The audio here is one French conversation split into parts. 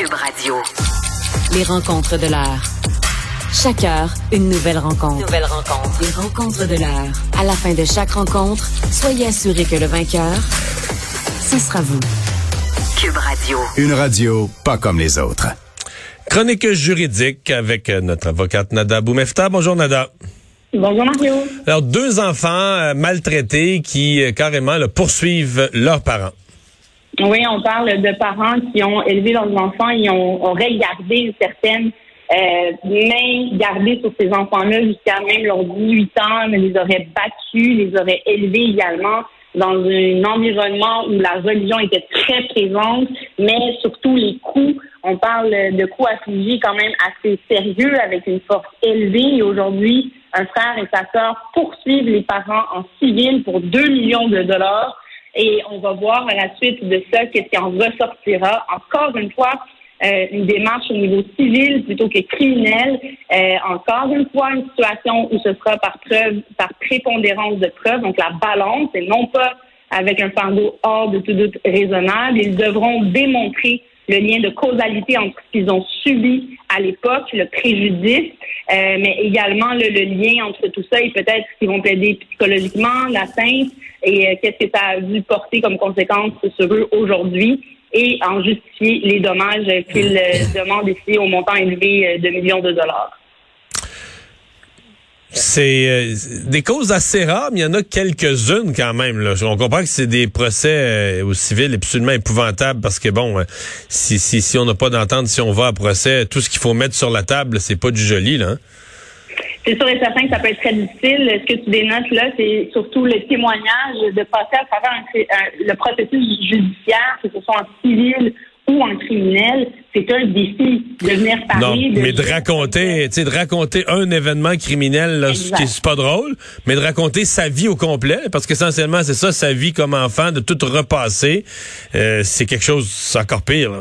Cube Radio. Les rencontres de l'heure. Chaque heure, une nouvelle rencontre. Nouvelle rencontre. Les rencontres de l'heure. À la fin de chaque rencontre, soyez assurés que le vainqueur, ce sera vous. Cube Radio. Une radio pas comme les autres. Chronique juridique avec euh, notre avocate Nada Boumefta. Bonjour Nada. Bonjour Mario. Alors, deux enfants euh, maltraités qui euh, carrément le poursuivent leurs parents. Oui, on parle de parents qui ont élevé leurs enfants et ont, auraient gardé une certaine euh, main gardée sur ces enfants-là jusqu'à même leurs 18 ans, mais les auraient battus, les auraient élevés également dans un environnement où la religion était très présente, mais surtout les coups. On parle de coups affligés quand même assez sérieux avec une force élevée. Aujourd'hui, un frère et sa sœur poursuivent les parents en civil pour 2 millions de dollars. Et on va voir à la suite de ça qu'est-ce qui en ressortira. Encore une fois, euh, une démarche au niveau civil plutôt que criminel. Euh, encore une fois, une situation où ce sera par preuve, par prépondérance de preuve, donc la balance, et non pas avec un fardeau hors de tout doute raisonnable. Ils devront démontrer le lien de causalité entre ce qu'ils ont subi à l'époque, le préjudice, euh, mais également le, lien entre tout ça et peut-être qu'ils vont plaider psychologiquement, l'atteinte et euh, qu'est-ce que ça a dû porter comme conséquence sur eux aujourd'hui et en justifier les dommages qu'ils euh, demandent ici au montant élevé de millions de dollars. C'est euh, des causes assez rares, mais il y en a quelques-unes quand même. Là. On comprend que c'est des procès euh, au civil absolument épouvantables parce que bon, euh, si, si, si on n'a pas d'entente, si on va à procès, tout ce qu'il faut mettre sur la table, c'est pas du joli, là. Hein. C'est sûr et certain que ça peut être très difficile. Ce que tu dénotes là, c'est surtout le témoignage de passer à travers le processus judiciaire, que ce soit en civil ou un criminel, c'est un défi de venir parler. Non, mais de raconter, tu sais, de raconter un événement criminel, là, c'est pas drôle, mais de raconter sa vie au complet, parce qu'essentiellement, c'est ça, sa vie comme enfant, de tout repasser, euh, c'est quelque chose encore pire.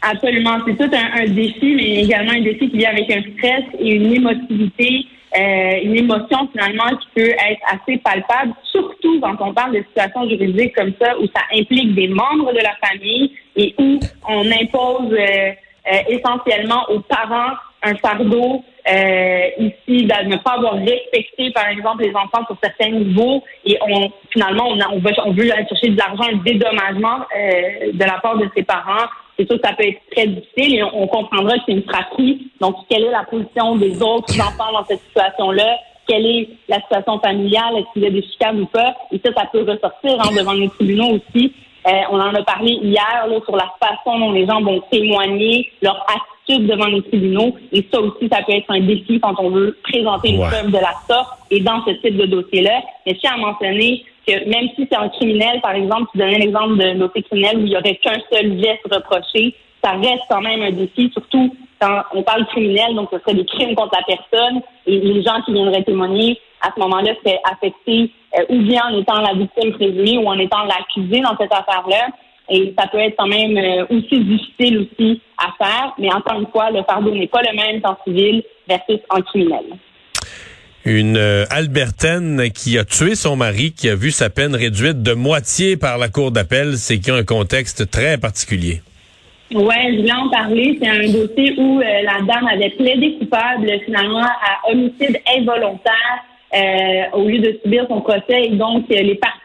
Absolument, c'est tout un, un, défi, mais également un défi qui vient avec un stress et une émotivité euh, une émotion finalement qui peut être assez palpable, surtout quand on parle de situations juridiques comme ça où ça implique des membres de la famille et où on impose euh, euh, essentiellement aux parents un fardeau ici de ne pas avoir respecté par exemple les enfants sur certains niveaux et on finalement on, on, veut, on veut chercher de l'argent, un dédommagement de la part de ses parents c'est sûr que ça peut être très difficile et on, comprendra que c'est une fratrie. Donc, quelle est la position des autres enfants dans cette situation-là? Quelle est la situation familiale? Est-ce qu'il y a des chicanes ou pas? Et ça, ça peut ressortir hein, devant les tribunaux aussi. Euh, on en a parlé hier là, sur la façon dont les gens vont témoigner, leur attitude devant les tribunaux. Et ça aussi, ça peut être un défi quand on veut présenter une preuve de la sorte et dans ce type de dossier-là. Mais je tiens à mentionner même si c'est un criminel, par exemple, tu donnais l'exemple de dossier criminel où il n'y aurait qu'un seul geste reproché, ça reste quand même un défi, surtout quand on parle criminel, donc ce serait des crimes contre la personne. Et les gens qui viendraient témoigner à ce moment-là seraient affectés euh, ou bien en étant la victime présumée ou en étant l'accusé dans cette affaire-là. Et ça peut être quand même euh, aussi difficile aussi à faire, mais encore une fois, le fardeau n'est pas le même en civil versus en criminel une euh, Albertaine qui a tué son mari, qui a vu sa peine réduite de moitié par la cour d'appel, c'est qu'il y a un contexte très particulier. Oui, je voulais en parler. C'est un dossier où euh, la dame avait plaidé coupable finalement à homicide involontaire euh, au lieu de subir son procès. Donc, les parties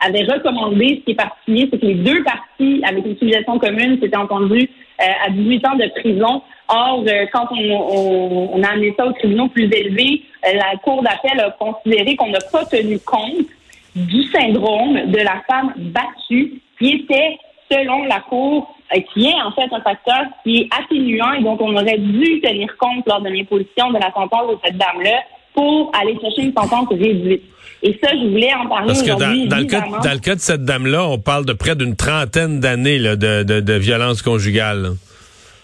avaient recommandé, ce qui est particulier, c'est que les deux parties, avec une suggestion commune, s'étaient entendues à 18 ans de prison. Or, quand on, a amené ça aux tribunaux plus élevés, la Cour d'appel a considéré qu'on n'a pas tenu compte du syndrome de la femme battue, qui était, selon la Cour, euh, qui est en fait un facteur qui est atténuant et dont on aurait dû tenir compte lors de l'imposition de la sentence de cette dame-là pour aller chercher une sentence réduite. Et ça, je voulais en parler Parce que dans, le cas, dans le cas de cette dame-là, on parle de près d'une trentaine d'années de, de, de violence conjugale.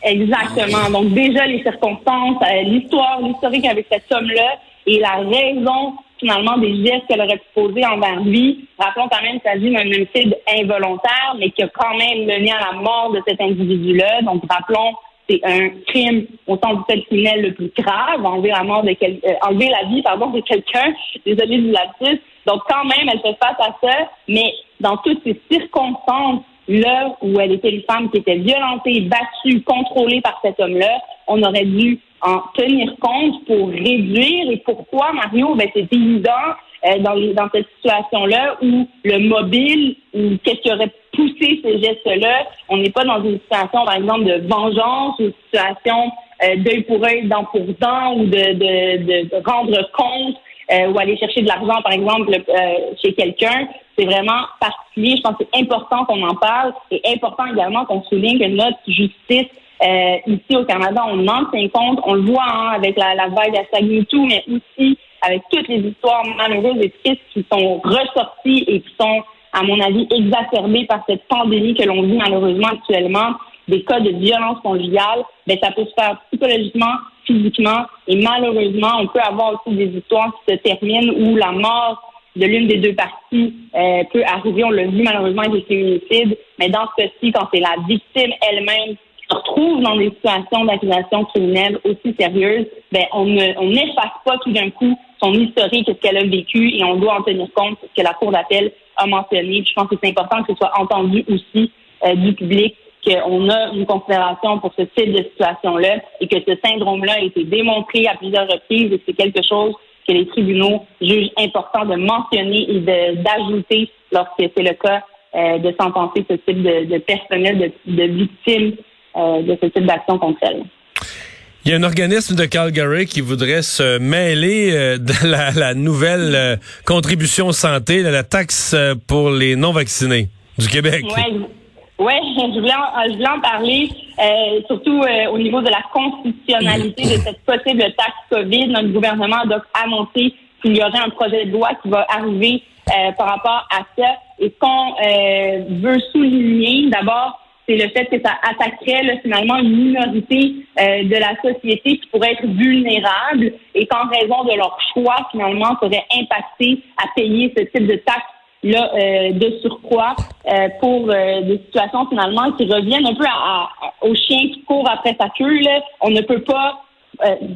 Exactement. Donc déjà les circonstances, euh, l'histoire, l'historique avec cet homme-là et la raison finalement des gestes qu'elle aurait pu poser envers lui. Rappelons quand même qu'il s'agit d'un homicide involontaire, mais qui a quand même mené à la mort de cet individu-là. Donc rappelons, c'est un crime au sens du fait criminel le plus grave, enlever la mort de quel... Euh, enlever la vie pardon de quelqu'un. Désolé du lapsus. Donc quand même, elle fait face à ça, mais dans toutes ces circonstances là où elle était une femme qui était violentée, battue, contrôlée par cet homme-là, on aurait dû en tenir compte pour réduire. Et pourquoi, Mario? Ben, c'est évident euh, dans, dans cette situation-là où le mobile, ou qu'est-ce qui aurait poussé ces gestes-là, on n'est pas dans une situation, par exemple, de vengeance, une situation euh, d'œil pour œil, dent pour dent, ou de, de, de, rendre compte, euh, ou aller chercher de l'argent, par exemple, chez quelqu'un. C'est vraiment particulier. Je pense que c'est important qu'on en parle et important également qu'on souligne que notre justice ici au Canada, on en tient compte. On le voit hein, avec la, la vague à tout, mais aussi avec toutes les histoires malheureuses et tristes qui sont ressorties et qui sont, à mon avis, exacerbées par cette pandémie que l'on vit malheureusement actuellement, des cas de violence conjugale, ben, ça peut se faire psychologiquement, physiquement, et malheureusement, on peut avoir aussi des histoires qui se terminent où la mort de l'une des deux parties euh, peut arriver. On l'a vu malheureusement avec les féminicides, mais dans ce cas-ci, quand c'est la victime elle-même se retrouve dans des situations d'accusation criminelle aussi sérieuses, ben on ne on n'efface pas tout d'un coup son historique, ce qu'elle a vécu, et on doit en tenir compte, ce que la Cour d'appel a mentionné. je pense que c'est important que ce soit entendu aussi euh, du public qu'on a une considération pour ce type de situation-là et que ce syndrome-là a été démontré à plusieurs reprises et c'est quelque chose que les tribunaux jugent important de mentionner et d'ajouter lorsque c'est le cas euh, de sentencer ce type de, personnel, de, de victimes euh, de ce type d'action contre elle. Il y a un organisme de Calgary qui voudrait se mêler euh, de la, nouvelle euh, contribution santé, de la taxe euh, pour les non-vaccinés du Québec. Oui, ouais, je, voulais en, je voulais en parler, surtout au niveau de la constitutionnalité de cette possible taxe COVID. Notre gouvernement a annoncé qu'il y aurait un projet de loi qui va arriver par rapport à ça. Et qu'on veut souligner, d'abord, c'est le fait que ça attaquerait finalement une minorité euh, de la société qui pourrait être vulnérable et qu'en raison de leur choix, finalement, serait impacté à payer ce type de taxe là euh, de surcroît euh, pour des situations finalement qui reviennent un peu à, au chien qui court après sa queue. Là. On ne peut pas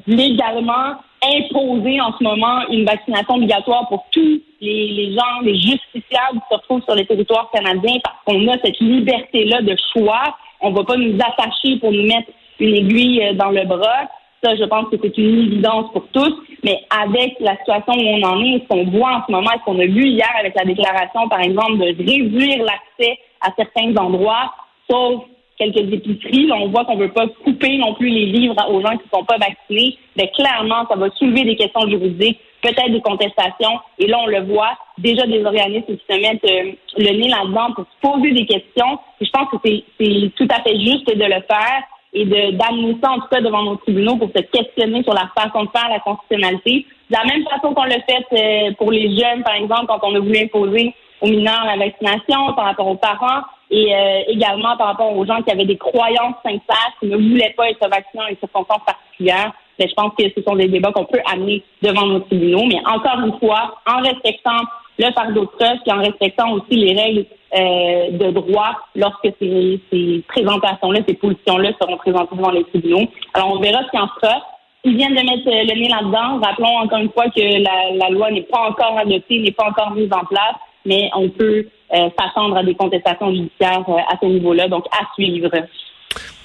légalement imposer en ce moment une vaccination obligatoire pour tous les, gens, les justiciables qui se retrouvent sur les territoires canadiens parce qu'on a cette liberté-là de choix. On ne va pas nous attacher pour nous mettre une aiguille euh, dans le bras. Ça, je pense que c'est une évidence pour tous. Mais avec la situation où on en est, ce qu'on voit en ce moment, ce qu'on a vu hier avec la déclaration, par exemple, de réduire l'accès à certains endroits, sauf quelques épiceries. on voit qu'on ne veut pas couper non plus les livres aux gens qui ne sont pas vaccinés. Mais clairement, ça va soulever des questions juridiques, peut-être des contestations. Et là, on le voit, déjà des organismes qui se mettent euh, le nez là-dedans pour se poser des questions. je pense que c'est tout à fait juste de le faire et d'amener ça en tout cas devant nos tribunaux pour se questionner sur la façon de faire la constitutionnalité. De la même façon qu'on l'a fait euh, pour les jeunes, par exemple, quand on a voulu imposer aux mineurs la vaccination, par rapport aux parents et euh, également par rapport aux gens qui avaient des croyances sincères, qui ne voulaient pas être vaccinés en circonstances particulières. Mais ben, je pense que ce sont des débats qu'on peut amener devant nos tribunaux. Mais encore une fois, en respectant le fardeau de preuve et en respectant aussi les règles euh, de droit lorsque ces, ces présentations-là, ces positions-là seront présentées devant les tribunaux. Alors, on verra ce qu'il en sera. Ils viennent de mettre le nez là-dedans. Rappelons encore une fois que la, la loi n'est pas encore adoptée, n'est pas encore mise en place mais on peut euh, s'attendre à des contestations judiciaires euh, à ce niveau-là, donc à suivre.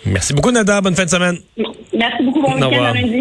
Merci beaucoup, Nada. Bonne fin de semaine. Merci beaucoup. Bon week-end à lundi.